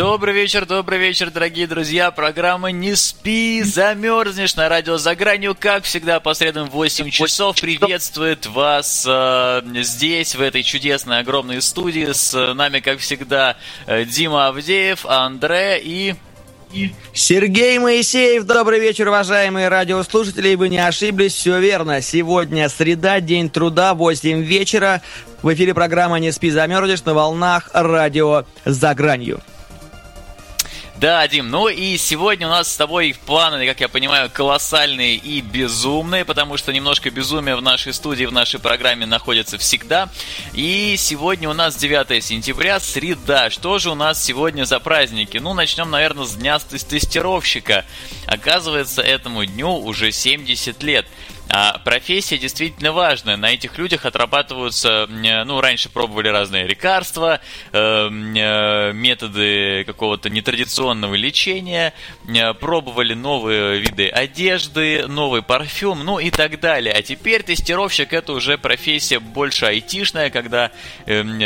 Добрый вечер, добрый вечер, дорогие друзья. Программа «Не спи, замерзнешь» на радио «За гранью». Как всегда, по средам в 8 часов приветствует вас э, здесь, в этой чудесной, огромной студии. С нами, как всегда, э, Дима Авдеев, Андре и... Сергей Моисеев, добрый вечер, уважаемые радиослушатели. Вы не ошиблись, все верно. Сегодня среда, день труда, 8 вечера. В эфире программа «Не спи, замерзнешь» на волнах радио «За гранью». Да, Дим, ну и сегодня у нас с тобой планы, как я понимаю, колоссальные и безумные, потому что немножко безумия в нашей студии, в нашей программе находится всегда. И сегодня у нас 9 сентября, среда. Что же у нас сегодня за праздники? Ну, начнем, наверное, с дня тестировщика. Оказывается, этому дню уже 70 лет. А профессия действительно важная. На этих людях отрабатываются, ну, раньше пробовали разные лекарства, э, э, методы какого-то нетрадиционного лечения, э, пробовали новые виды одежды, новый парфюм, ну и так далее. А теперь тестировщик это уже профессия больше айтишная, когда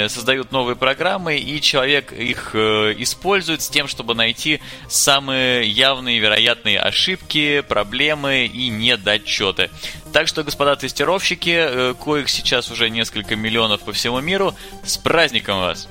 создают новые программы, и человек их использует с тем, чтобы найти самые явные вероятные ошибки, проблемы и недочеты. Так что, господа тестировщики, э, коих сейчас уже несколько миллионов по всему миру, с праздником вас!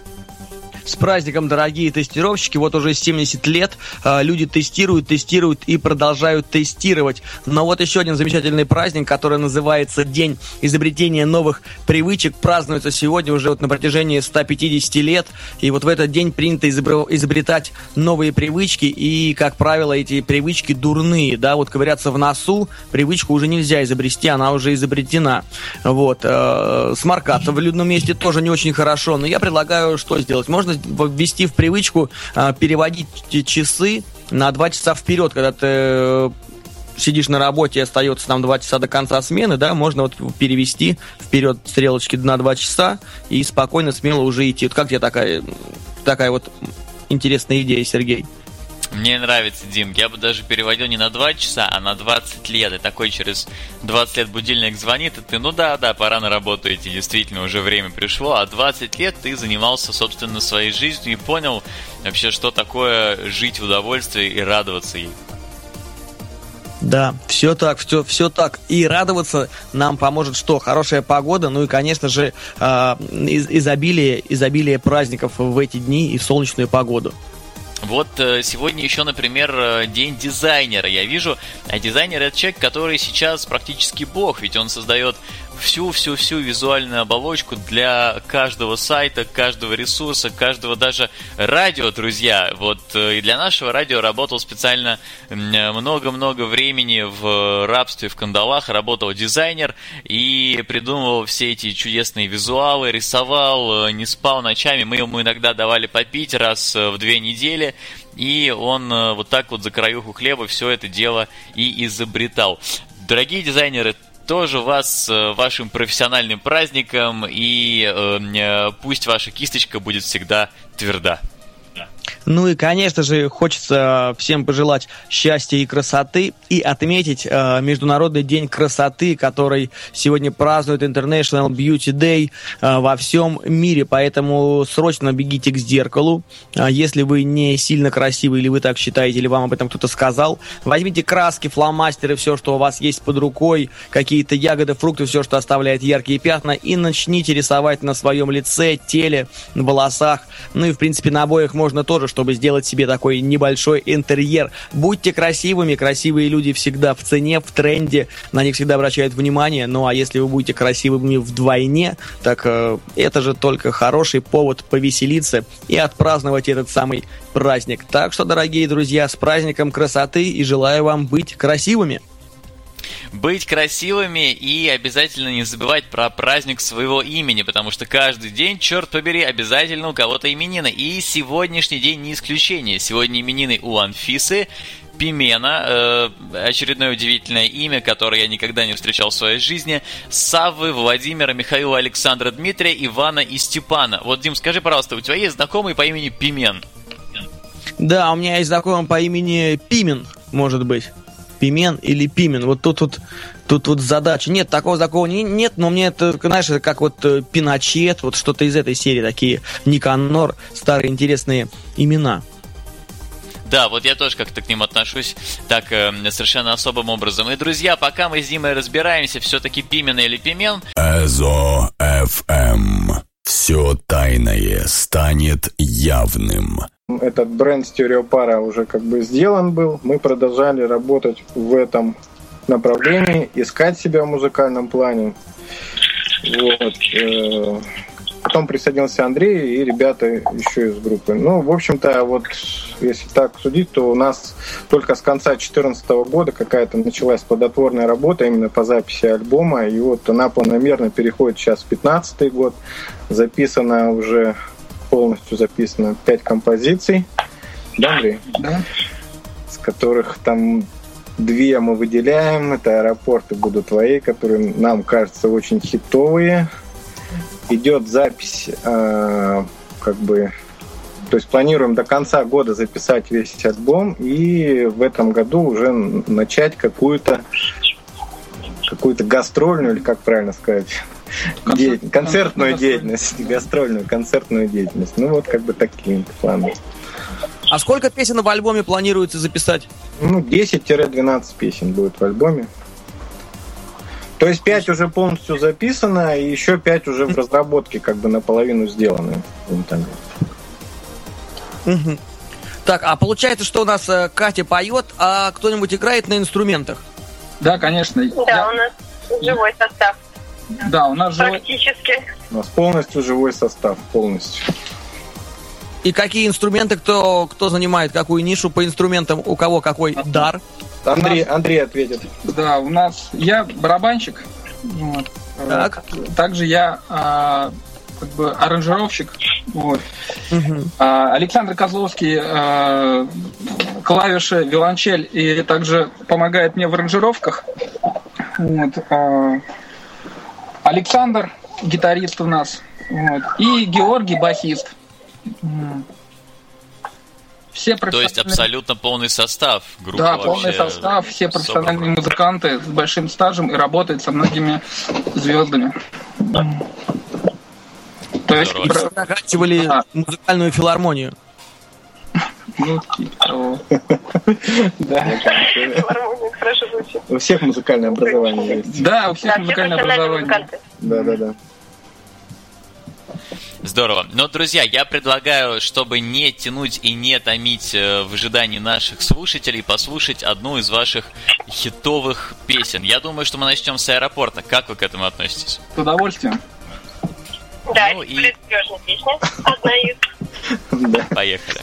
С праздником, дорогие тестировщики. Вот уже 70 лет э, люди тестируют, тестируют и продолжают тестировать. Но вот еще один замечательный праздник, который называется День изобретения новых привычек, празднуется сегодня уже вот на протяжении 150 лет. И вот в этот день принято изобретать новые привычки. И, как правило, эти привычки дурные. Да, вот ковыряться в носу привычку уже нельзя изобрести, она уже изобретена. Вот. Э, сморкаться в людном месте тоже не очень хорошо. Но я предлагаю что сделать? Можно ввести в привычку а, переводить часы на два часа вперед, когда ты э, сидишь на работе остается там два часа до конца смены, да, можно вот перевести вперед стрелочки на два часа и спокойно, смело уже идти. Вот как тебе такая, такая вот интересная идея, Сергей? Мне нравится, Дим. Я бы даже переводил не на 2 часа, а на 20 лет. И такой через 20 лет будильник звонит, и ты, ну да, да, пора на работу идти, действительно, уже время пришло. А 20 лет ты занимался, собственно, своей жизнью и понял вообще, что такое жить в удовольствии и радоваться ей. Да, все так, все, все так. И радоваться нам поможет что? Хорошая погода, ну и, конечно же, э, изобилие, изобилие праздников в эти дни и солнечную погоду. Вот э, сегодня еще, например, э, день дизайнера. Я вижу, а дизайнер это человек, который сейчас практически бог, ведь он создает всю-всю-всю визуальную оболочку для каждого сайта, каждого ресурса, каждого даже радио, друзья. Вот э, и для нашего радио работал специально много-много времени в рабстве, в кандалах, работал дизайнер и придумывал все эти чудесные визуалы, рисовал, э, не спал ночами. Мы ему иногда давали попить раз э, в две недели, и он вот так вот за краюху хлеба все это дело и изобретал. Дорогие дизайнеры, тоже вас э, вашим профессиональным праздником, и э, э, пусть ваша кисточка будет всегда тверда. Ну и, конечно же, хочется всем пожелать счастья и красоты и отметить э, Международный день красоты, который сегодня празднует International Beauty Day э, во всем мире. Поэтому срочно бегите к зеркалу. Э, если вы не сильно красивый или вы так считаете, или вам об этом кто-то сказал, возьмите краски, фломастеры, все, что у вас есть под рукой, какие-то ягоды, фрукты, все, что оставляет яркие пятна, и начните рисовать на своем лице, теле, волосах. Ну и, в принципе, на обоих можно тоже чтобы сделать себе такой небольшой интерьер. Будьте красивыми, красивые люди всегда в цене, в тренде, на них всегда обращают внимание. Ну а если вы будете красивыми вдвойне, так э, это же только хороший повод повеселиться и отпраздновать этот самый праздник. Так что, дорогие друзья, с праздником красоты и желаю вам быть красивыми! Быть красивыми и обязательно не забывать про праздник своего имени, потому что каждый день, черт побери, обязательно у кого-то именины. И сегодняшний день не исключение. Сегодня именины у Анфисы, Пимена, э, очередное удивительное имя, которое я никогда не встречал в своей жизни, Саввы, Владимира, Михаила, Александра, Дмитрия, Ивана и Степана. Вот, Дим, скажи, пожалуйста, у тебя есть знакомый по имени Пимен? Да, у меня есть знакомый по имени Пимен, может быть. Пимен или Пимен. Вот тут вот тут вот задача. Нет, такого знакомого нет, но мне это, знаешь, это как вот э, Пиночет, вот что-то из этой серии, такие Никанор, старые интересные имена. Да, вот я тоже как-то к ним отношусь так э, совершенно особым образом. И, друзья, пока мы с Димой разбираемся, все-таки Пимен или Пимен... Эзо FM. Все тайное станет явным. Этот бренд стереопара уже как бы сделан был. Мы продолжали работать в этом направлении, искать себя в музыкальном плане. Вот. Э, Потом присоединился Андрей и ребята еще из группы. Ну, в общем-то, вот если так судить, то у нас только с конца 2014 года какая-то началась плодотворная работа именно по записи альбома. И вот она планомерно переходит сейчас в 2015 год. Записано уже, полностью записано 5 композиций. Да, Андрей? Да. С которых там две мы выделяем. Это «Аэропорты будут твои», которые нам кажутся очень хитовые идет запись э, как бы то есть планируем до конца года записать весь альбом и в этом году уже начать какую-то какую-то гастрольную, или как правильно сказать, Концерт, деятельность, концертную деятельность, гастрольную, концертную деятельность. Ну вот как бы такие планы. А сколько песен в альбоме планируется записать? Ну, 10-12 песен будет в альбоме. То есть 5 уже полностью записано, и еще 5 уже в разработке, как бы наполовину сделаны. Угу. Так, а получается, что у нас э, Катя поет, а кто-нибудь играет на инструментах? Да, конечно. Да, Я... у нас живой состав. Да, у нас живой... Практически. У нас полностью живой состав, полностью. И какие инструменты, кто, кто занимает какую нишу по инструментам, у кого какой дар? Андрей, Андрей ответит. Да, у нас я барабанщик. Вот. Так. Также я а, как бы аранжировщик. Вот. Угу. А, Александр Козловский а, клавиши, виолончель и также помогает мне в аранжировках. Вот. А, Александр гитарист у нас. Вот. И Георгий басист. Все То есть абсолютно полный состав группы. Да, полный состав, все профессиональные собраны. музыканты с большим стажем и работают со многими звездами. То есть заканчивали а. музыкальную филармонию. Ну, типа того. Да. У всех музыкальное образование есть. Да, у всех музыкальное образование. Да, да, да. Здорово. Но, друзья, я предлагаю, чтобы не тянуть и не томить э, в ожидании наших слушателей, послушать одну из ваших хитовых песен. Я думаю, что мы начнем с аэропорта. Как вы к этому относитесь? С удовольствием. Да, ну, и... песня. Одна из. Поехали.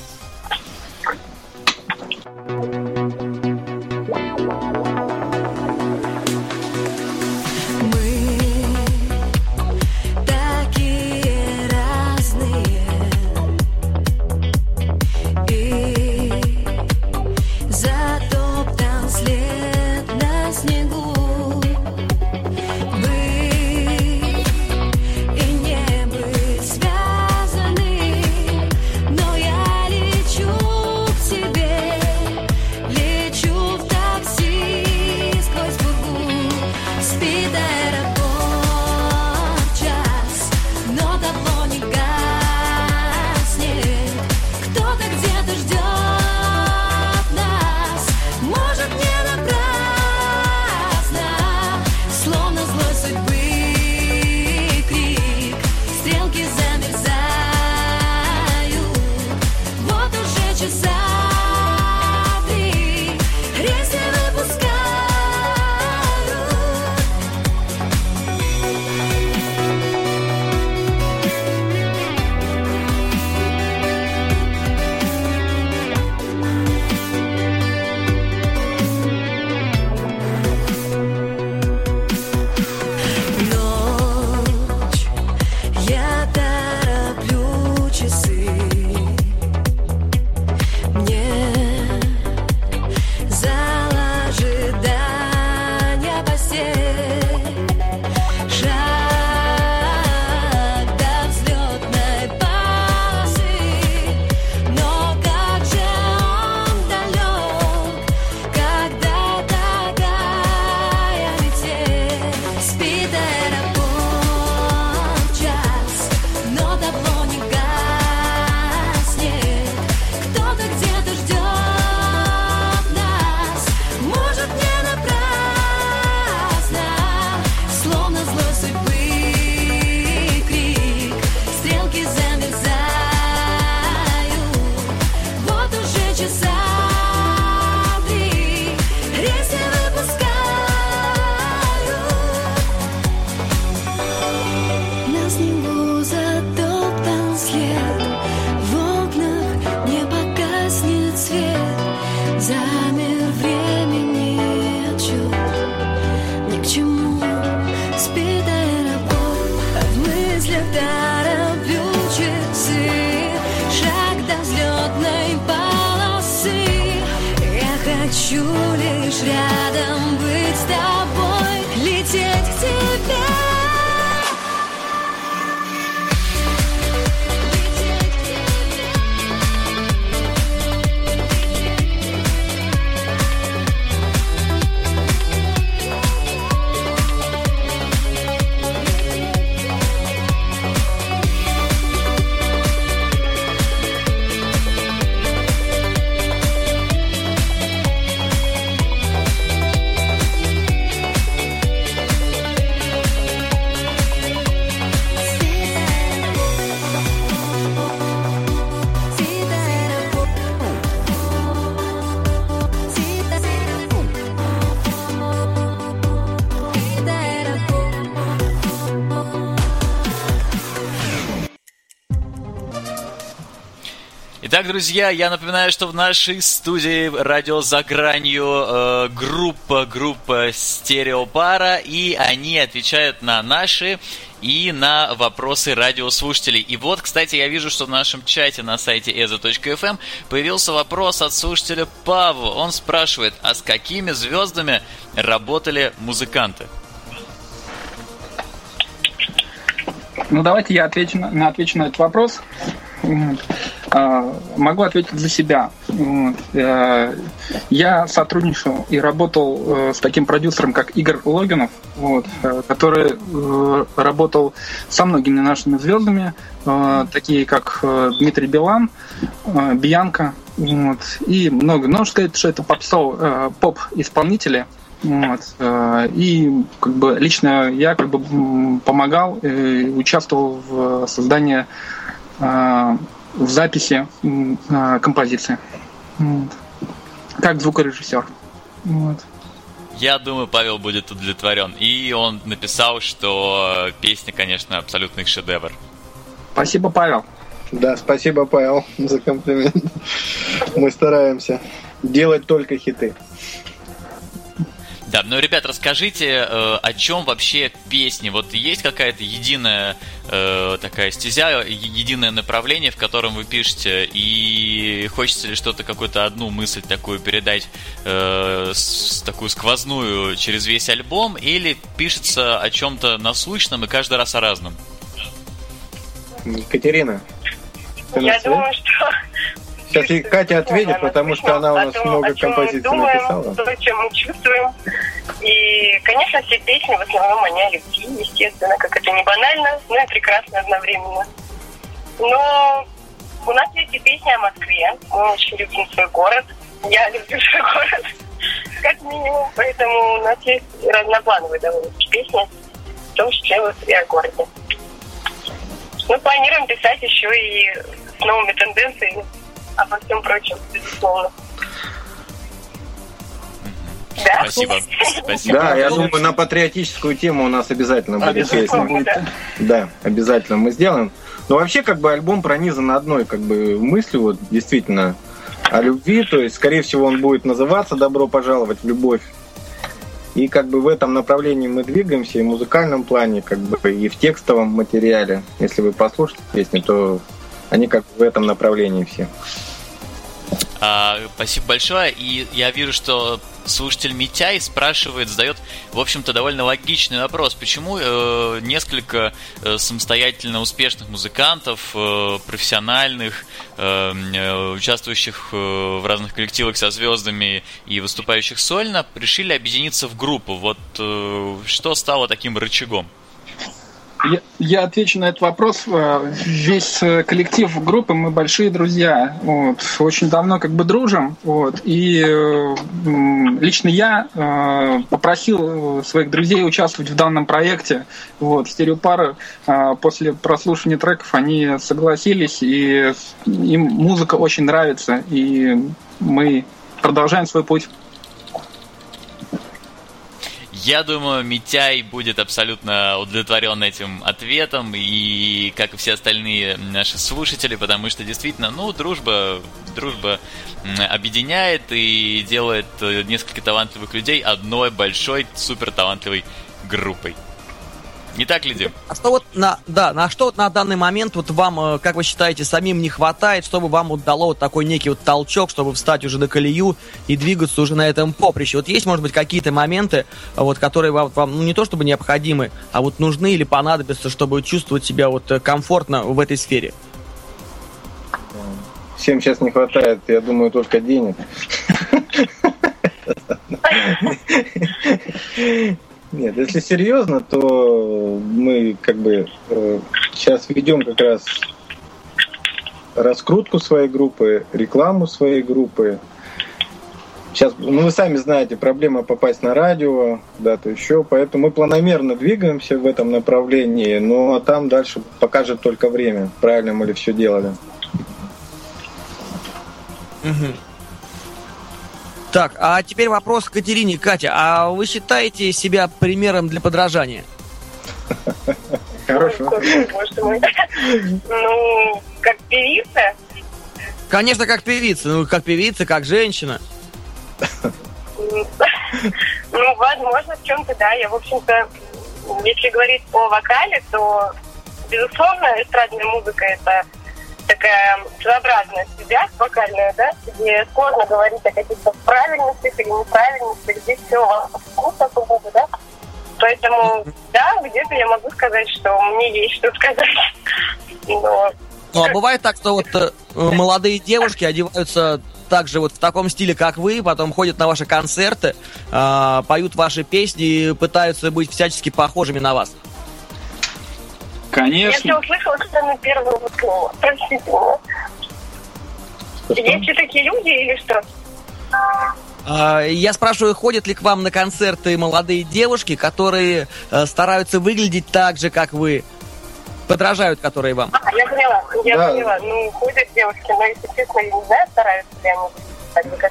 Итак, друзья, я напоминаю, что в нашей студии радио за гранью э, группа, группа Стереопара, и они отвечают на наши и на вопросы радиослушателей. И вот, кстати, я вижу, что в нашем чате на сайте eza.fm эм появился вопрос от слушателя Павла. Он спрашивает, а с какими звездами работали музыканты? Ну, давайте я отвечу на, отвечу на этот вопрос. А, могу ответить за себя. Э, я сотрудничал и работал э, с таким продюсером, как Игорь Логинов, вот, э, который работал со многими нашими звездами, такие как Дмитрий Билан, Бьянка вот, и много. Но можно сказать, что это попсов, поп-исполнители. Вот. И как бы лично я как бы помогал участвовал в создании в записи э, композиции. Вот. Как звукорежиссер. Вот. Я думаю, Павел будет удовлетворен. И он написал, что песня, конечно, абсолютный шедевр. Спасибо, Павел. Да, спасибо, Павел, за комплимент. Мы стараемся делать только хиты. Да, ну, ребят, расскажите, э, о чем вообще песни? Вот есть какая-то единая э, такая стезя, единое направление, в котором вы пишете, и хочется ли что-то, какую-то одну мысль такую передать, э, с, такую сквозную через весь альбом, или пишется о чем-то насущном и каждый раз о разном? Екатерина, Я думаю, что Сейчас и Катя ответит, потому что она у нас том, много композиций думаем, написала. То, чем мы чувствуем. И, конечно, все песни в основном они о любви, естественно, как это не банально, но и прекрасно одновременно. Но у нас есть и песни о Москве. Мы очень любим свой город. Я люблю свой город, как минимум. Поэтому у нас есть разноплановые довольно песни, в том числе вот и о городе. Мы планируем писать еще и с новыми тенденциями обо всем прочем, безусловно. Да? Спасибо. Спасибо. Да, я думаю, на патриотическую тему у нас обязательно будет песня. Да. да, обязательно мы сделаем. Но вообще, как бы, альбом пронизан одной, как бы, мыслью, вот, действительно, о любви. То есть, скорее всего, он будет называться «Добро пожаловать в любовь». И как бы в этом направлении мы двигаемся и в музыкальном плане, как бы и в текстовом материале. Если вы послушаете песни, то они как в этом направлении все. А, спасибо большое. И я вижу, что слушатель Митяй спрашивает, задает, в общем-то, довольно логичный вопрос. Почему э, несколько э, самостоятельно успешных музыкантов, э, профессиональных, э, э участвующих э, в разных коллективах со звездами и выступающих сольно, решили объединиться в группу? Вот э, что стало таким рычагом? Я, я отвечу на этот вопрос. Э, весь э, коллектив группы, мы большие друзья. Вот. Очень давно как бы дружим. Вот. И э, лично я попросил своих друзей участвовать в данном проекте. Вот. Стереопары после прослушивания треков они согласились, и им музыка очень нравится. И мы продолжаем свой путь. Я думаю, Митяй будет абсолютно удовлетворен этим ответом, и как и все остальные наши слушатели, потому что действительно, ну, дружба, дружба объединяет и делает э, несколько талантливых людей одной большой супер талантливой группой. Не так ли, Дим? А что вот на, да, на что вот на данный момент вот вам, э, как вы считаете, самим не хватает, чтобы вам вот дало вот такой некий вот толчок, чтобы встать уже на колею и двигаться уже на этом поприще? Вот есть, может быть, какие-то моменты, вот, которые вам, вам ну, не то чтобы необходимы, а вот нужны или понадобятся, чтобы чувствовать себя вот э, комфортно в этой сфере? Всем сейчас не хватает, я думаю, только денег. Нет, если серьезно, то мы как бы э, сейчас ведем как раз раскрутку своей группы, рекламу своей группы. Сейчас, ну вы сами знаете, проблема попасть на радио, да, то еще, поэтому мы планомерно двигаемся в этом направлении, но там дальше покажет только время, правильно мы ли все делали. Угу. Так, а теперь вопрос к Катерине. Катя, а вы считаете себя примером для подражания? Хорошо. Ну, как певица, Конечно, как певица. Ну, как певица, как женщина. Ну, возможно, в чем-то, да. Я, в общем-то, если говорить о вокале, то, безусловно, эстрадная музыка – это такая своеобразная связь вокальная, да, где сложно говорить о каких-то правильностях или неправильностях, здесь все вкусно сугубо, да. Поэтому, да, где-то я могу сказать, что мне есть что сказать. Но... Ну, а бывает так, что вот э, молодые девушки одеваются также вот в таком стиле, как вы, потом ходят на ваши концерты, э, поют ваши песни и пытаются быть всячески похожими на вас. Конечно. Я все услышала, что на первое слово. Простите меня. Есть ли такие люди или что? А, я спрашиваю, ходят ли к вам на концерты молодые девушки, которые э, стараются выглядеть так же, как вы? Подражают, которые вам? А, я поняла, я да. поняла. Ну, ходят девушки, но, если честно, я не знаю, стараются ли они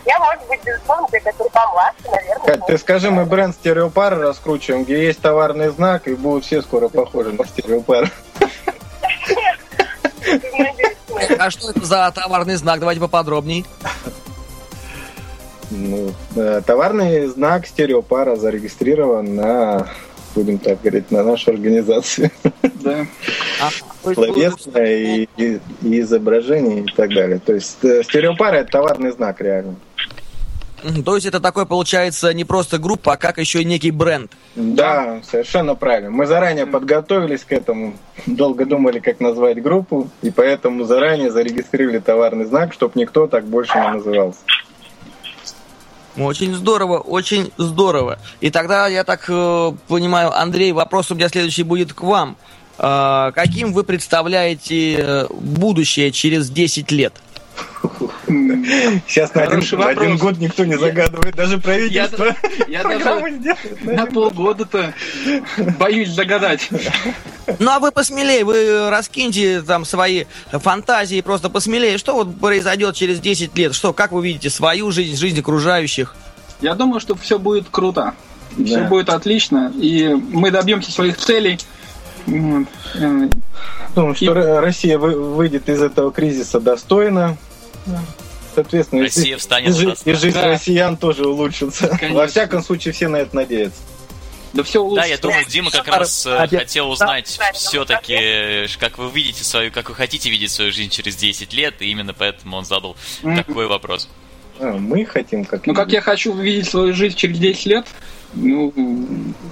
я, может быть, безусловно, которые помладше, наверное. Кать, ты скажи, мы бренд стереопары раскручиваем, где есть товарный знак, и будут все скоро похожи на стереопары. А что это за товарный знак? Давайте поподробнее. Ну, э, товарный знак стереопара зарегистрирован на, будем так говорить, на нашу организацию. Да. Словесное и, и, и изображение и так далее. То есть э, стереопара это товарный знак реально. То есть это такой получается не просто группа, а как еще и некий бренд. Да, совершенно правильно. Мы заранее подготовились к этому, долго думали, как назвать группу, и поэтому заранее зарегистрировали товарный знак, чтобы никто так больше не назывался. Очень здорово, очень здорово. И тогда, я так э, понимаю, Андрей, вопрос у меня следующий будет к вам. Э, каким вы представляете э, будущее через 10 лет? Сейчас на один, на один год никто не загадывает, даже правительство. Я, я даже на полгода-то боюсь загадать. Ну а вы посмелее, вы раскиньте там свои фантазии просто посмелее. Что вот произойдет через 10 лет? Что, как вы видите свою жизнь, жизнь окружающих? Я думаю, что все будет круто. Да. Все будет отлично. И мы добьемся своих целей. Думаю, что и... Россия выйдет из этого кризиса достойно. Соответственно, Россия и, встанет и, и жизнь да. россиян тоже улучшится. Конечно. Во всяком случае, все на это надеются. Да все улучшится. Да, я думаю, Дима как раз э, хотел узнать все-таки, как вы видите свою, как вы хотите видеть свою жизнь через 10 лет, и именно поэтому он задал такой вопрос. А, мы хотим как... Ну, как я хочу видеть свою жизнь через 10 лет? Ну,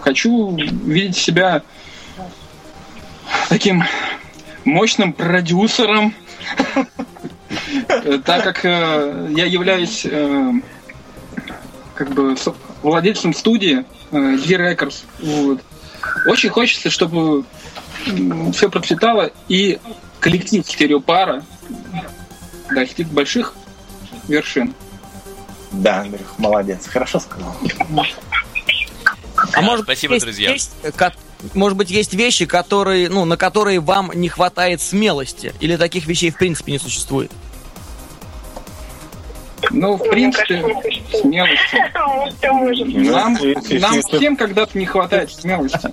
хочу видеть себя таким мощным продюсером, так как э, я являюсь э, как бы владельцем студии э, Records, вот. очень хочется, чтобы все процветало и коллектив стереопара достиг больших вершин. Да, Андрюх, молодец, хорошо сказал. А может, Спасибо, есть, друзья. Есть, может быть, есть вещи, которые, ну, на которые вам не хватает смелости? Или таких вещей в принципе не существует? Ну, в принципе, смелости. Нам, нам всем когда-то не хватает смелости.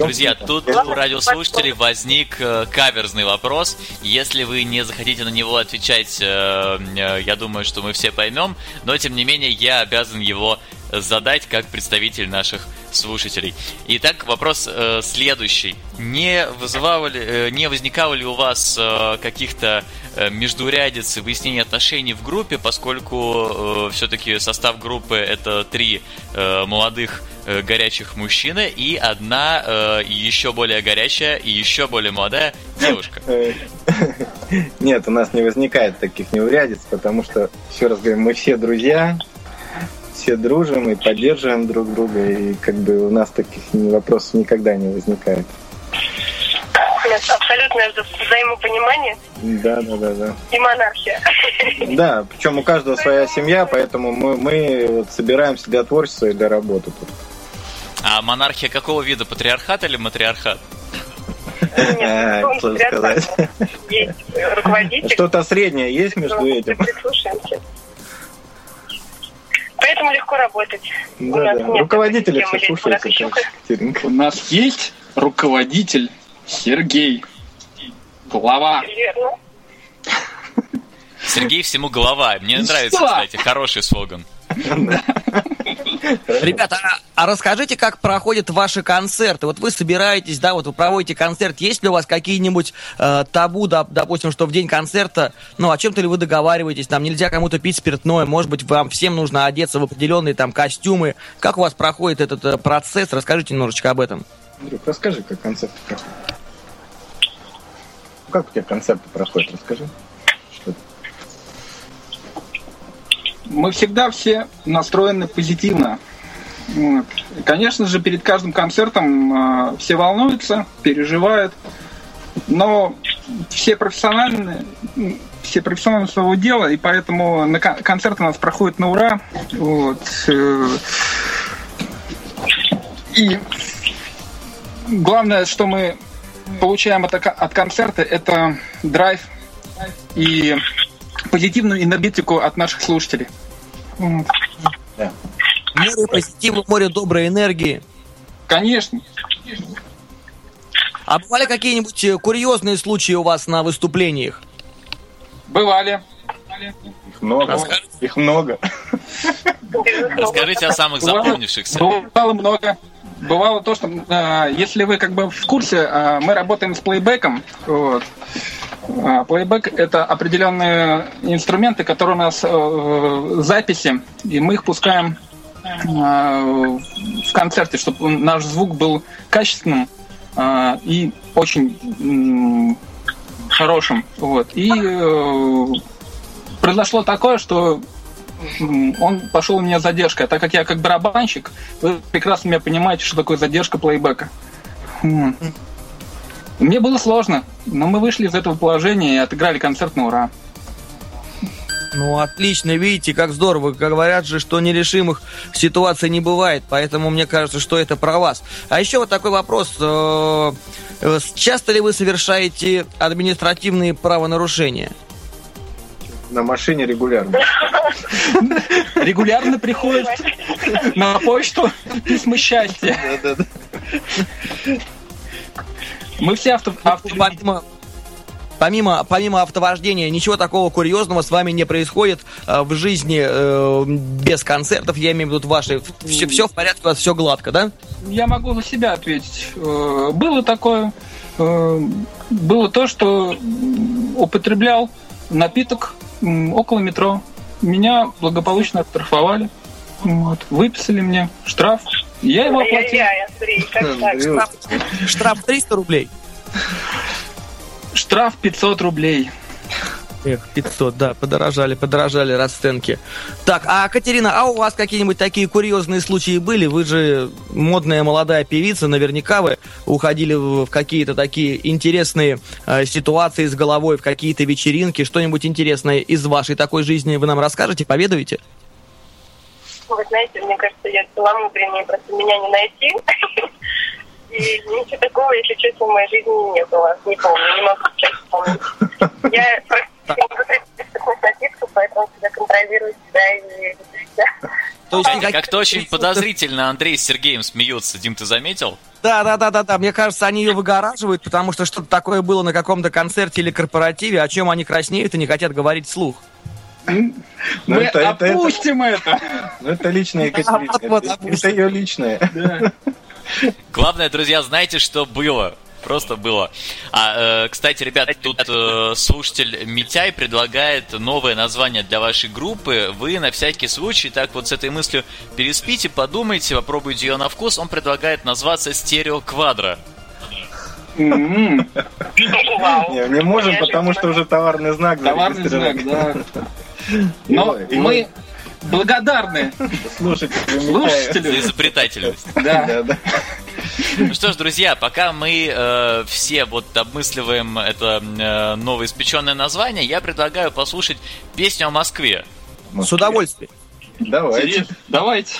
Друзья, тут у радиослушателей возник э, каверзный вопрос. Если вы не захотите на него отвечать, э, э, я думаю, что мы все поймем, но тем не менее я обязан его задать как представитель наших слушателей. Итак, вопрос э, следующий. Не, вызывало ли, э, не возникало ли у вас э, каких-то э, междурядиц и выяснения отношений в группе, поскольку э, все-таки состав группы это три э, молодых э, горячих мужчины и одна э, еще более горячая и еще более молодая девушка? Нет, у нас не возникает таких неурядиц, потому что, еще раз говорю, мы все друзья, все дружим и поддерживаем друг друга, и как бы у нас таких вопросов никогда не возникает. Абсолютное взаимопонимание. Да, да, да, да. И монархия. Да, причем у каждого своя семья, поэтому мы, мы вот собираемся для творчества и для работы тут. А монархия какого вида? Патриархат или матриархат? Нет, сложно сказать. Есть руководитель. Что-то среднее есть между этим? Прислушаемся. Поэтому легко работать. Да, да. Руководители все слушаются. У нас есть руководитель Сергей. Глава. Верно. Сергей всему голова. Мне нравится, кстати, хороший слоган. Ребята, а, а расскажите, как проходят ваши концерты? Вот вы собираетесь, да, вот вы проводите концерт. Есть ли у вас какие-нибудь э, табу, да, допустим, что в день концерта, ну, о чем-то ли вы договариваетесь? Там нельзя кому-то пить спиртное, может быть, вам всем нужно одеться в определенные там костюмы. Как у вас проходит этот э, процесс? Расскажите немножечко об этом. Андрюх, расскажи, как концерты проходят. Как у тебя концерты проходят, расскажи. Мы всегда все настроены позитивно. Вот. Конечно же, перед каждым концертом э, все волнуются, переживают, но все профессиональные, все профессионалы своего дела, и поэтому на кон- концерты у нас проходят на ура. Вот. э, И главное, что мы получаем от, от концерта, это драйв и позитивную энергетику от наших слушателей. Вот. Море позитива, море доброй энергии. Конечно. А бывали какие-нибудь э, курьезные случаи у вас на выступлениях? Бывали. Их много. Их много. Расскажите о самых запомнившихся. Бывало много. Бывало то, что э, если вы как бы в курсе, э, мы работаем с плейбеком. Вот. А, Плейбек это определенные инструменты, которые у нас э, записи, и мы их пускаем э, в концерте, чтобы наш звук был качественным э, и очень м, хорошим. Вот. И э, произошло такое, что он пошел у меня с задержкой. А так как я как барабанщик, вы прекрасно меня понимаете, что такое задержка плейбека. Мне было сложно, но мы вышли из этого положения и отыграли концерт на ура. Ну, отлично, видите, как здорово. Говорят же, что нерешимых ситуаций не бывает, поэтому мне кажется, что это про вас. А еще вот такой вопрос. э, э, Часто ли вы совершаете административные правонарушения? На машине регулярно. Регулярно приходят на почту письма счастья. Да-да-да. Мы все авто... Помимо, помимо, помимо автовождения, ничего такого курьезного с вами не происходит э, в жизни э, без концертов, я имею в виду ваши. Все, все в порядке, у вас все гладко, да? Я могу за себя ответить. Э, Было такое. э, Было то, что употреблял напиток около метро. Меня благополучно оштрафовали. Вот. Выписали мне штраф. Я его оплатил. Ай-яй-яй, Андрей, как так? Андрюх, Штраф 300 рублей. Штраф 500 рублей. Эх, 500, да, подорожали, подорожали расценки. Так, а Катерина, а у вас какие-нибудь такие курьезные случаи были? Вы же модная молодая певица, наверняка вы уходили в какие-то такие интересные э, ситуации с головой, в какие-то вечеринки. Что-нибудь интересное из вашей такой жизни вы нам расскажете, поведаете? Вы знаете, мне кажется, я целомудреннее, просто меня не найти. И ничего такого, если честно, в моей жизни не было. Не помню, не могу сейчас вспомнить. Я То есть никаких- как-то очень подозрительно Андрей с Сергеем смеются. Дим, ты заметил? Да, да, да, да, да. Мне кажется, они ее выгораживают, потому что что-то такое было на каком-то концерте или корпоративе, о чем они краснеют и не хотят говорить вслух. Ну, Мы это- это- это- опустим это. Ну, это личное Екатерина. Вот, Это-. Это ее личное. Да. Главное, друзья, знаете, что было. Просто было. А, э, кстати, ребят, тут э, слушатель Митяй предлагает новое название для вашей группы. Вы на всякий случай так вот с этой мыслью переспите, подумайте, попробуйте ее на вкус. Он предлагает назваться Стерео Квадро. Не, можем, потому что уже товарный знак Товарный знак, зарегистрирован. да. Но мы благодарны Слушайте, За слушателю. изобретательность. Да. Да, да. Ну что ж, друзья, пока мы э, все вот обмысливаем это э, новоиспеченное название, я предлагаю послушать песню о Москве. С удовольствием. Давайте. Давайте.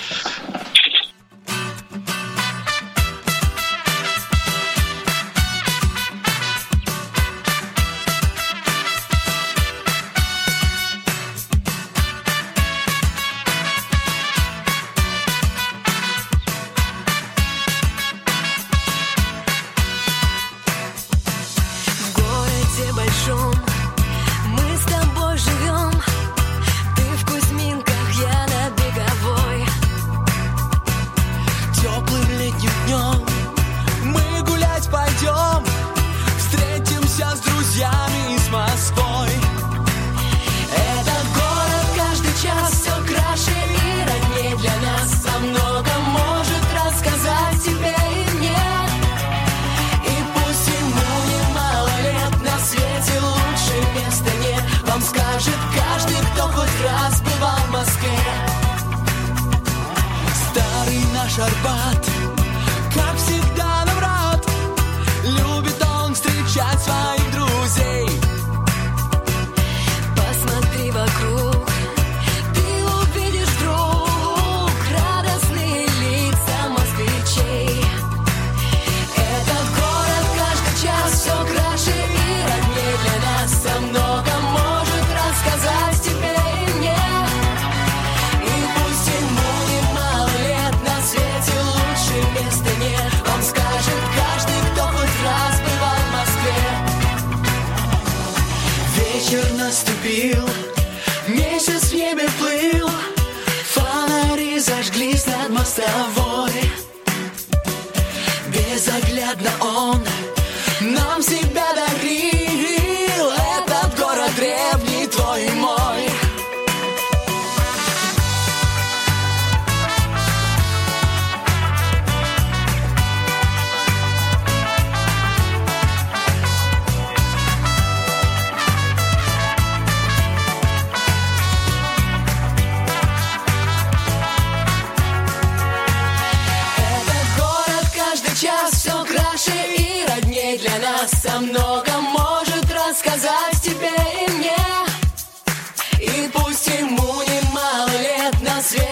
Арбат Как всегда наврат Любит он встречать своих feel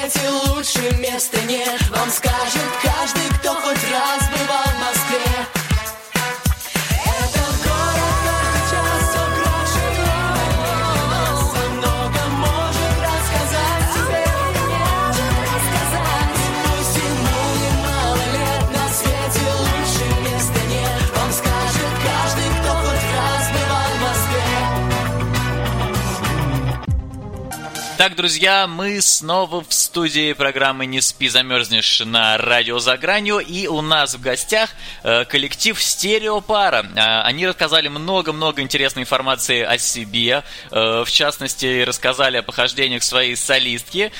свете лучше места нет Вам скажет каждый, кто хоть раз бывал Москве Так, друзья, мы снова в студии программы «Не спи, замерзнешь» на радио «За гранью», и у нас в гостях э, коллектив «Стереопара». Э, они рассказали много-много интересной информации о себе, э, в частности, рассказали о похождениях своей солистки,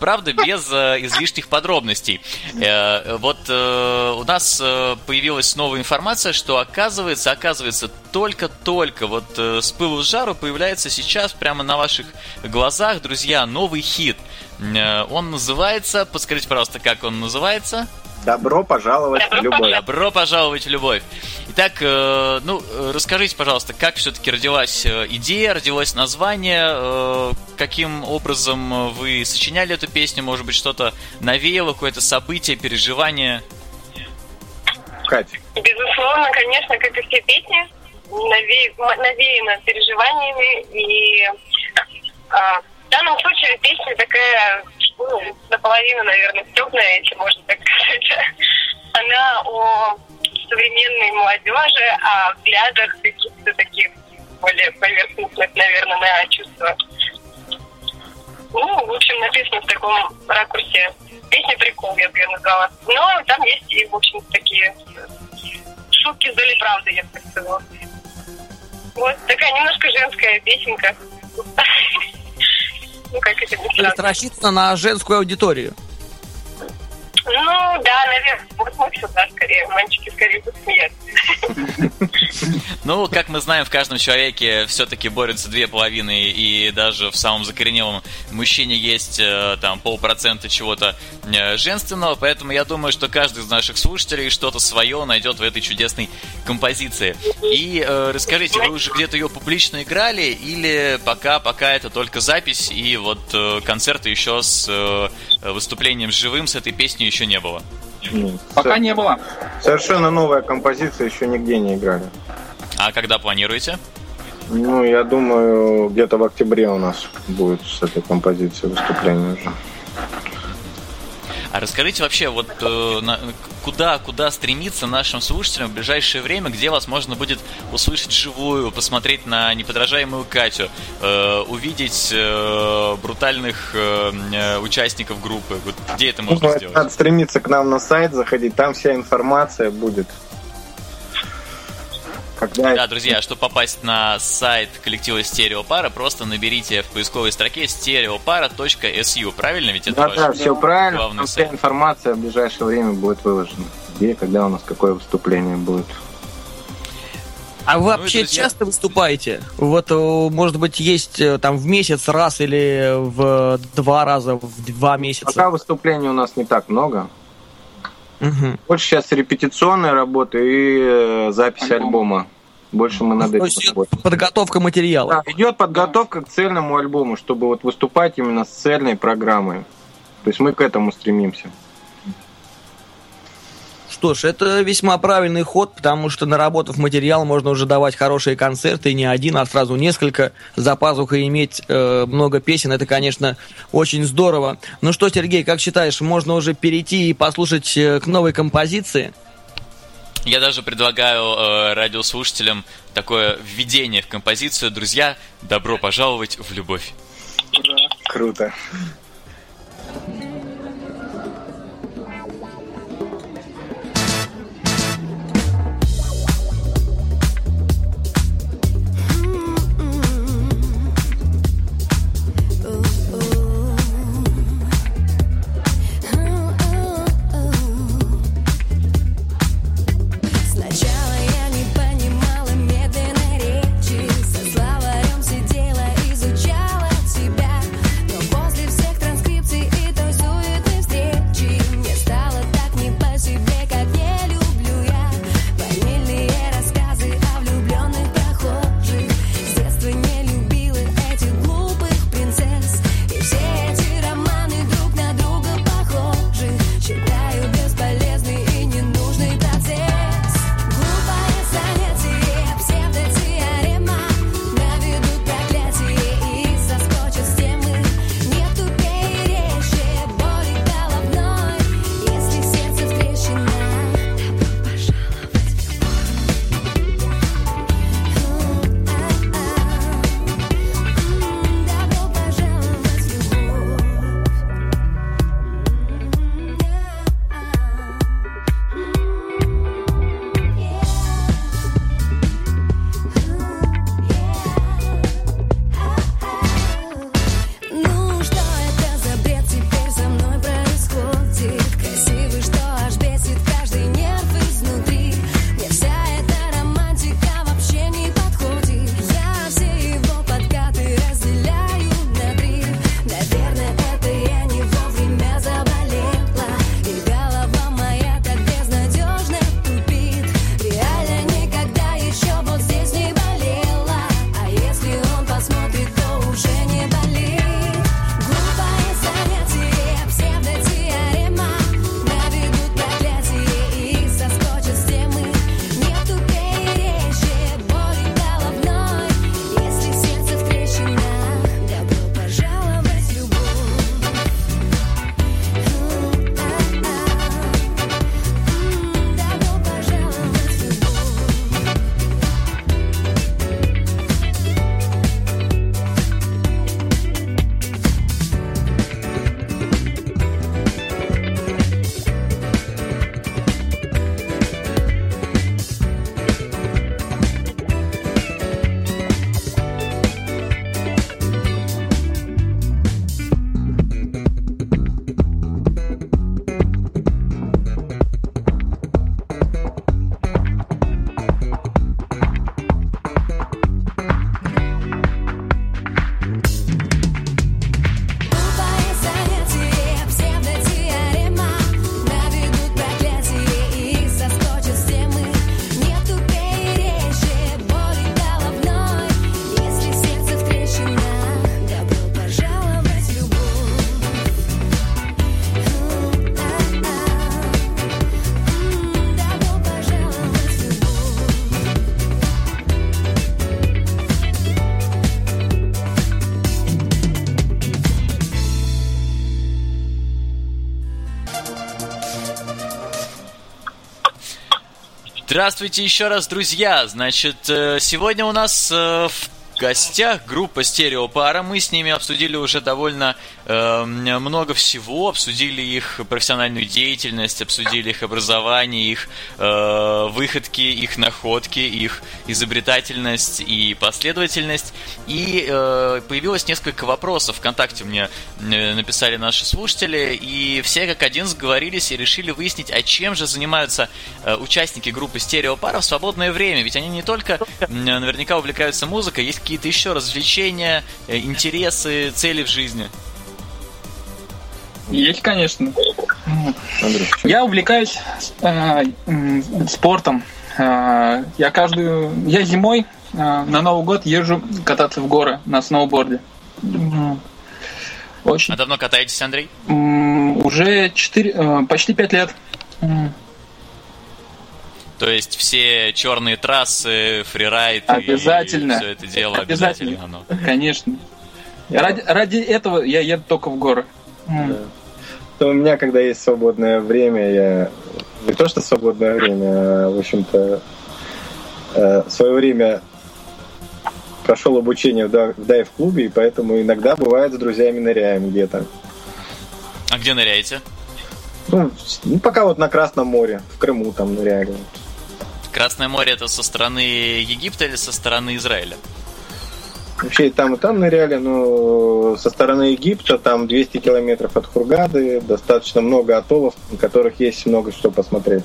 правда, без излишних подробностей. Вот у нас появилась новая информация, что оказывается, оказывается, только-только вот с пылу с жару появляется сейчас прямо на ваших глазах, друзья, новый хит. Э, Он называется, подскажите, пожалуйста, как он называется? Добро пожаловать в любовь. Добро пожаловать в любовь. Итак, э, ну, э, расскажите, пожалуйста, как все-таки родилась идея, родилось название, каким образом вы сочиняли эту песню, может быть, что-то навеяло, какое-то событие, переживание? Катя. Безусловно, конечно, как и все песни, наве- навеяно переживаниями. И а, в данном случае песня такая, ну, наполовину, наверное, степная, если можно так сказать. Она о современной молодежи, о взглядах каких-то таких более поверхностных, наверное, на чувства. Ну, в общем, написано в таком ракурсе. Песня прикол, я бы ее назвала. Но там есть и, в общем, такие шутки с долей правды, я бы так сказала. Вот такая немножко женская песенка. То есть странно. рассчитана на женскую аудиторию. Ну, да, наверное, вот мы сюда скорее, мальчики скорее будут смеяться. Ну, как мы знаем, в каждом человеке все-таки борются две половины, и даже в самом закоренелом мужчине есть э, там полпроцента чего-то э, женственного, поэтому я думаю, что каждый из наших слушателей что-то свое найдет в этой чудесной композиции. И э, расскажите, вы уже где-то ее публично играли, или пока, пока это только запись, и вот э, концерта еще с э, выступлением живым с этой песней еще не было? Пока не было. Совершенно новая композиция, еще нигде не играли. А когда планируете? Ну, я думаю, где-то в октябре у нас будет с этой композицией выступление уже. А расскажите вообще, вот э, на- куда, куда стремиться нашим слушателям в ближайшее время, где вас можно будет услышать живую, посмотреть на неподражаемую Катю, э, увидеть э, брутальных э, э, участников группы. Вот где это можно Ну, сделать? Надо стремиться к нам на сайт заходить, там вся информация будет. Когда Да, друзья, чтобы попасть на сайт коллектива Стереопара, просто наберите в поисковой строке stereopara.su. Правильно ведь это Да, ваш да, все правильно. главный Там вся сайт? информация в ближайшее время будет выложена. Где, когда у нас какое выступление будет. А вы Ну вообще друзья- часто выступаете? Вот, э, может быть, есть э, там в месяц раз или в два раза в два месяца? Пока выступлений у нас не так много. Угу. Больше сейчас репетиционная работа и э, запись альбома. альбома. Больше мы над этим работаем. Подготовка материала. Да, идет подготовка к цельному альбому, чтобы вот выступать именно с цельной программой. То есть мы к этому стремимся. Что ж, это весьма правильный ход, потому что наработав материал, можно уже давать хорошие концерты, не один, а сразу несколько, за пазухой иметь э, много песен, это, конечно, очень здорово. Ну что, Сергей, как считаешь, можно уже перейти и послушать э, к новой композиции? Я даже предлагаю э, радиослушателям такое введение в композицию. Друзья, добро пожаловать в любовь. Круто. Здравствуйте еще раз, друзья! Значит, э, сегодня у нас э, в гостях группа Стереопара. Мы с ними обсудили уже довольно э, много всего, обсудили их профессиональную деятельность, обсудили их образование, их э, выходки, их находки, их изобретательность и последовательность. И э, появилось несколько вопросов. Вконтакте мне э, написали наши слушатели, и все как один сговорились и решили выяснить, а чем же занимаются э, участники группы Стереопара в свободное время. Ведь они не только наверняка увлекаются музыкой, есть какие-то еще развлечения, э, интересы, цели в жизни? Есть, конечно. Я увлекаюсь э, спортом. Э, я каждую... Я зимой э, на Новый год езжу кататься в горы на сноуборде. Очень. А давно катаетесь, Андрей? Уже 4, почти 5 лет. То есть все черные трассы, фрирайд Обязательно. и все это дело Обязательно. обязательно. оно. Конечно. Ради, ради этого я еду только в горы. М. То у меня, когда есть свободное время, я не то что свободное время, а, в общем-то, э, в свое время прошел обучение в да- дайв-клубе, и поэтому иногда бывает с друзьями ныряем где-то. А где ныряете? Ну, ну, пока вот на Красном море, в Крыму там ныряли. Красное море это со стороны Египта или со стороны Израиля? Вообще там, и там ныряли, но со стороны Египта, там 200 километров от Хургады, достаточно много атоллов, на которых есть много что посмотреть.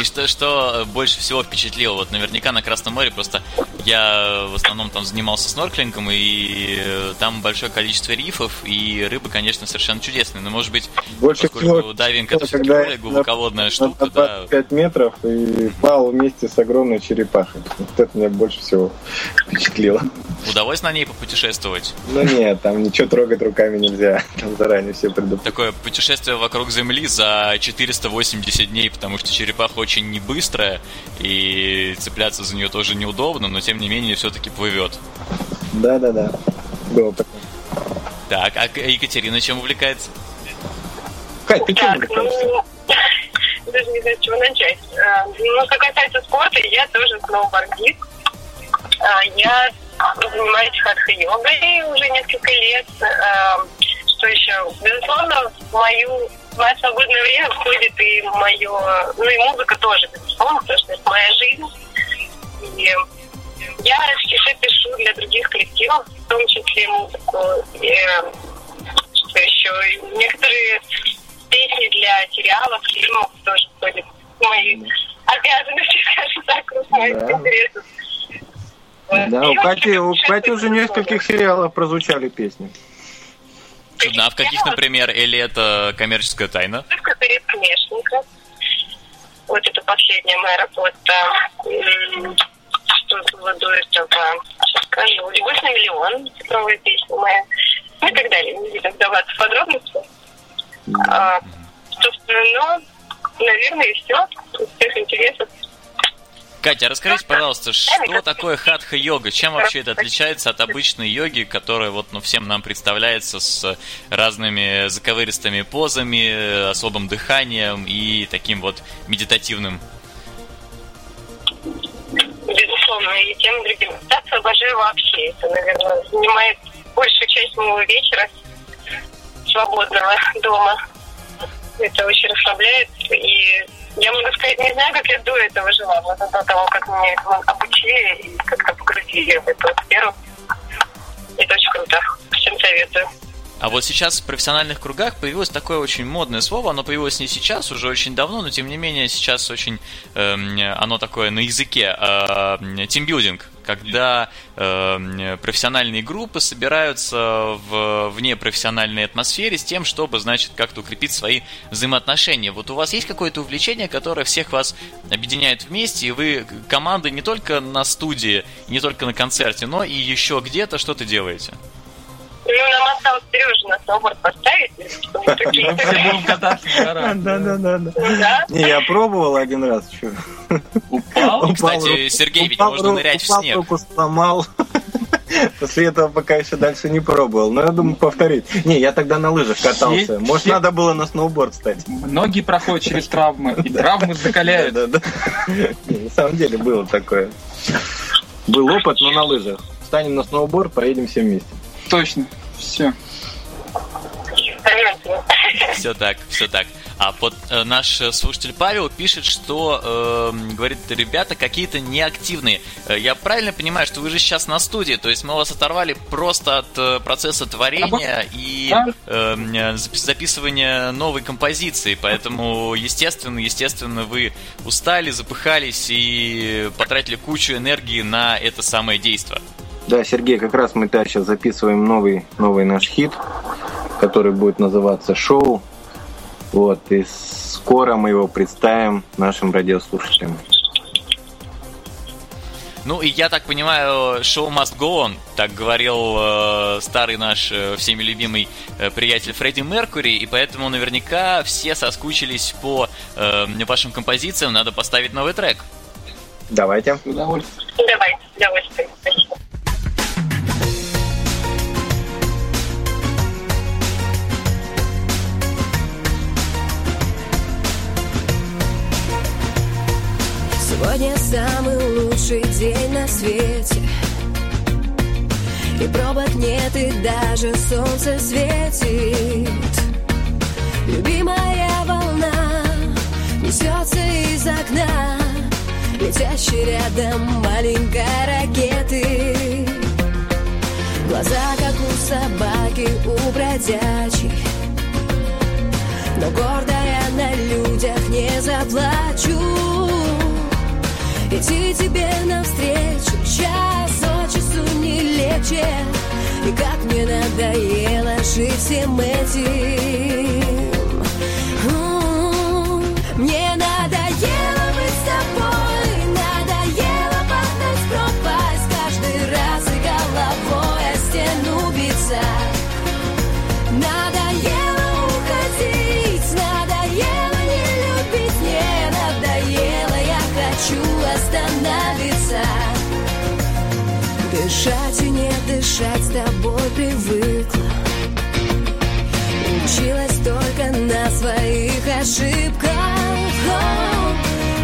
И что, что больше всего впечатлило? Вот наверняка на Красном море просто я в основном там занимался снорклингом, и э, там большое количество рифов, и рыбы, конечно, совершенно чудесные. Но, может быть, Больше поскольку всего, дайвинг это все-таки более глубоководная на штука, да, 25 метров и плавал вместе с огромной черепахой. Вот это меня больше всего впечатлило. удалось на ней попутешествовать. Ну нет, там ничего трогать руками нельзя. Там заранее все предупреждают. Такое путешествие вокруг Земли за 480 дней, потому что черепаха очень не быстрая, и цепляться за нее тоже неудобно, но тем не менее все-таки плывет. Да-да-да. Было такое. Так, а Екатерина чем увлекается? Кать, ты чем Так, увлекаешься? ну, даже не знаю, с чего начать. А, Ну, что касается спорта, я тоже сноубордист. А, Я занимаюсь хатха-йогой уже несколько лет. А, Что еще? Безусловно, в мою в мое свободное время входит и мое, ну и музыка тоже, безусловно, потому что это моя жизнь. И я стихи пишу для других коллективов, в том числе музыку. И, что еще? И Некоторые песни для сериалов, фильмов тоже входят в мои обязанности, скажем так, в моих Да. интересов. Вот. Да, у Кати, у Кати уже нескольких сериалов прозвучали песни. А в каких, например, или это коммерческая тайна? Выставка перед Смешников. Вот это последняя моя работа. Что до этого? Сейчас скажу. «Любовь на миллион», цифровая песня моя. Ну и так далее. Не буду вдаваться в подробности. А, собственно, ну, наверное, и все. Из всех интересов. Катя, расскажите, пожалуйста, что такое хатха-йога? Чем вообще это отличается от обычной йоги, которая вот ну, всем нам представляется с разными заковыристыми позами, особым дыханием и таким вот медитативным? Безусловно, и тем и другим. Медитацию обожаю вообще. Это, наверное, занимает большую часть моего вечера свободного дома. Это очень расслабляет. И я могу сказать, не знаю, как я до этого жила, но до того, как меня обучили и как-то погрузили в эту сферу. Это очень круто. Всем советую. А вот сейчас в профессиональных кругах появилось такое очень модное слово, оно появилось не сейчас, уже очень давно, но тем не менее сейчас очень эм, оно такое на языке э, тимбилдинг, когда эм, профессиональные группы собираются в внепрофессиональной атмосфере с тем, чтобы, значит, как-то укрепить свои взаимоотношения. Вот у вас есть какое-то увлечение, которое всех вас объединяет вместе, и вы команда не только на студии, не только на концерте, но и еще где-то что-то делаете? Ну, нам осталось Сережа на сноуборд поставить, чтобы Все будем кататься в горах. Да-да-да. Да? Не, я пробовал один раз. чё. Упал? Кстати, Сергей, ведь можно нырять в снег. руку сломал. После этого пока еще дальше не пробовал. Но я думаю повторить. Не, я тогда на лыжах катался. Может, надо было на сноуборд стать. Многие проходят через травмы, и травмы закаляют. Да, да, да. На самом деле было такое. Был опыт, но на лыжах. Встанем на сноуборд, поедем все вместе. Точно. Все. Все так, все так. А вот э, наш э, слушатель Павел пишет, что э, говорит, ребята какие-то неактивные. Э, Я правильно понимаю, что вы же сейчас на студии, то есть мы вас оторвали просто от э, процесса творения и Да. э, запи- записывания новой композиции, поэтому естественно, естественно, вы устали, запыхались и потратили кучу энергии на это самое действие. Да, Сергей, как раз мы да, сейчас записываем новый, новый наш хит. который будет называться «Шоу». Вот, и скоро мы его представим нашим радиослушателям. Ну и я так понимаю, шоу must go on, так говорил э, старый наш э, всеми любимый э, приятель Фредди Меркури, и поэтому наверняка все соскучились по э, вашим композициям, надо поставить новый трек. Давайте. Удовольствие. Давай, удовольствие. Сегодня самый лучший день на свете. И пробок нет, и даже солнце светит. Любимая волна несется из окна Летящей рядом маленькой ракеты. Глаза, как у собаки, у бродячей Но гордая на людях не заплачу Идти тебе навстречу час от часу не легче. И как мне надоело жить всем этим. М, Мне надоело дышать с тобой привыкла. Училась только на своих ошибках.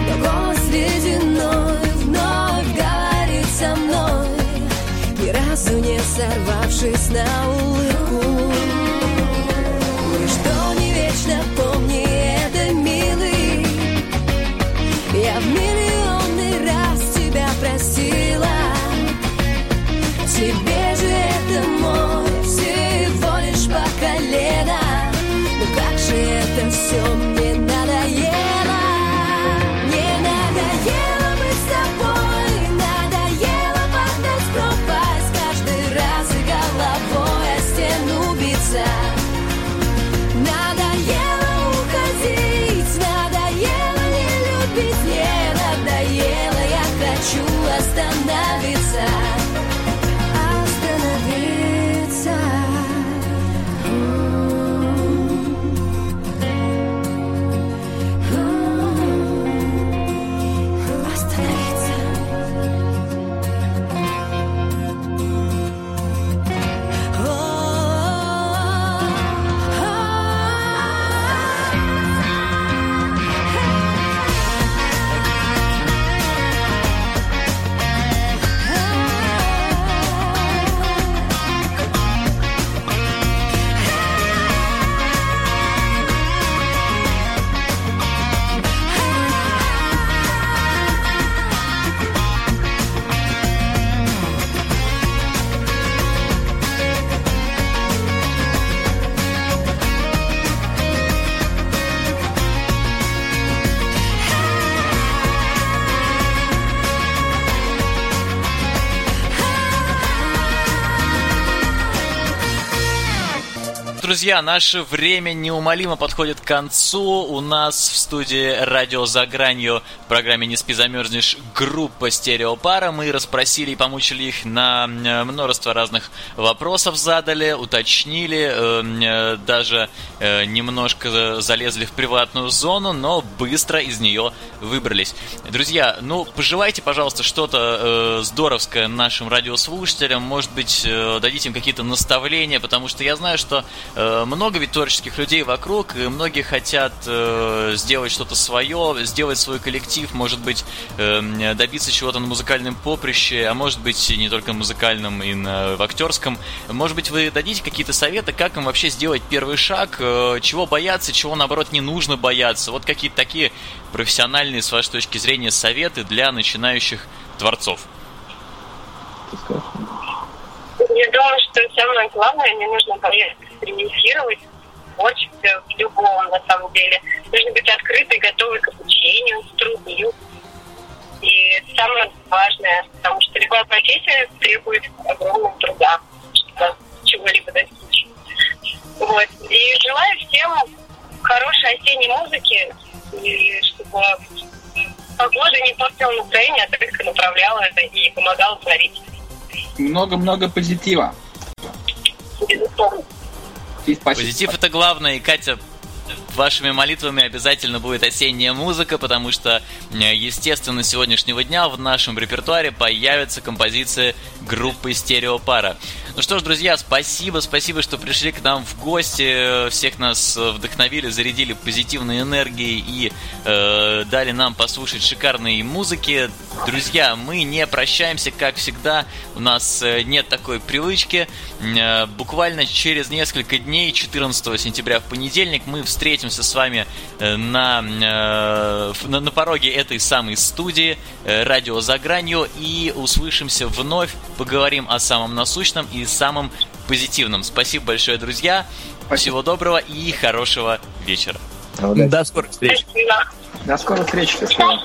Но голос ледяной вновь говорит со мной, ни разу не сорвавшись на улыбку. Хочу остановиться. Друзья, наше время неумолимо подходит к концу. У нас в студии радио за гранью в программе «Не спи, замерзнешь» группа «Стереопара». Мы расспросили и помучили их на э, множество разных вопросов задали, уточнили, э, э, даже немножко залезли в приватную зону, но быстро из нее выбрались. Друзья, ну, пожелайте, пожалуйста, что-то здоровское нашим радиослушателям. Может быть, дадите им какие-то наставления, потому что я знаю, что много ведь творческих людей вокруг, и многие хотят э, сделать что-то свое, сделать свой коллектив, может быть, э, добиться чего-то на музыкальном поприще, а может быть, не только музыкальном, и на, в актерском. Может быть, вы дадите какие-то советы, как им вообще сделать первый шаг, э, чего бояться, чего, наоборот, не нужно бояться. Вот какие-то такие профессиональные, с вашей точки зрения, советы для начинающих творцов. Я думаю, что самое главное, не нужно бояться экспериментировать творчестве, в любом, на самом деле. Нужно быть открытой, готовой к обучению, к труду. И это самое важное, потому что любая профессия требует огромного труда, чтобы чего-либо достичь. Вот. И желаю всем хорошей осенней музыки, и чтобы погода не портила настроение, а только направляла это и помогала творить. Много-много позитива. Безусловно. Спасибо. Позитив это главное, и Катя вашими молитвами обязательно будет осенняя музыка, потому что, э, естественно, с сегодняшнего дня в нашем репертуаре появятся композиции группы Стереопара. Ну что ж, друзья, спасибо, спасибо, что пришли к нам в гости, всех нас вдохновили, зарядили позитивной энергией и э, дали нам послушать шикарные музыки. Друзья, мы не прощаемся, как всегда, у нас э, нет такой привычки. Э, буквально через несколько дней, 14 сентября в понедельник, мы встретимся с вами э, на, на, на пороге этой самой студии «Радио за гранью» и услышимся вновь, поговорим о самом насущном и самым позитивным. Спасибо большое, друзья. Всего доброго и хорошего вечера. До скорых встреч. Спасибо. До скорых встреч. Счастливо.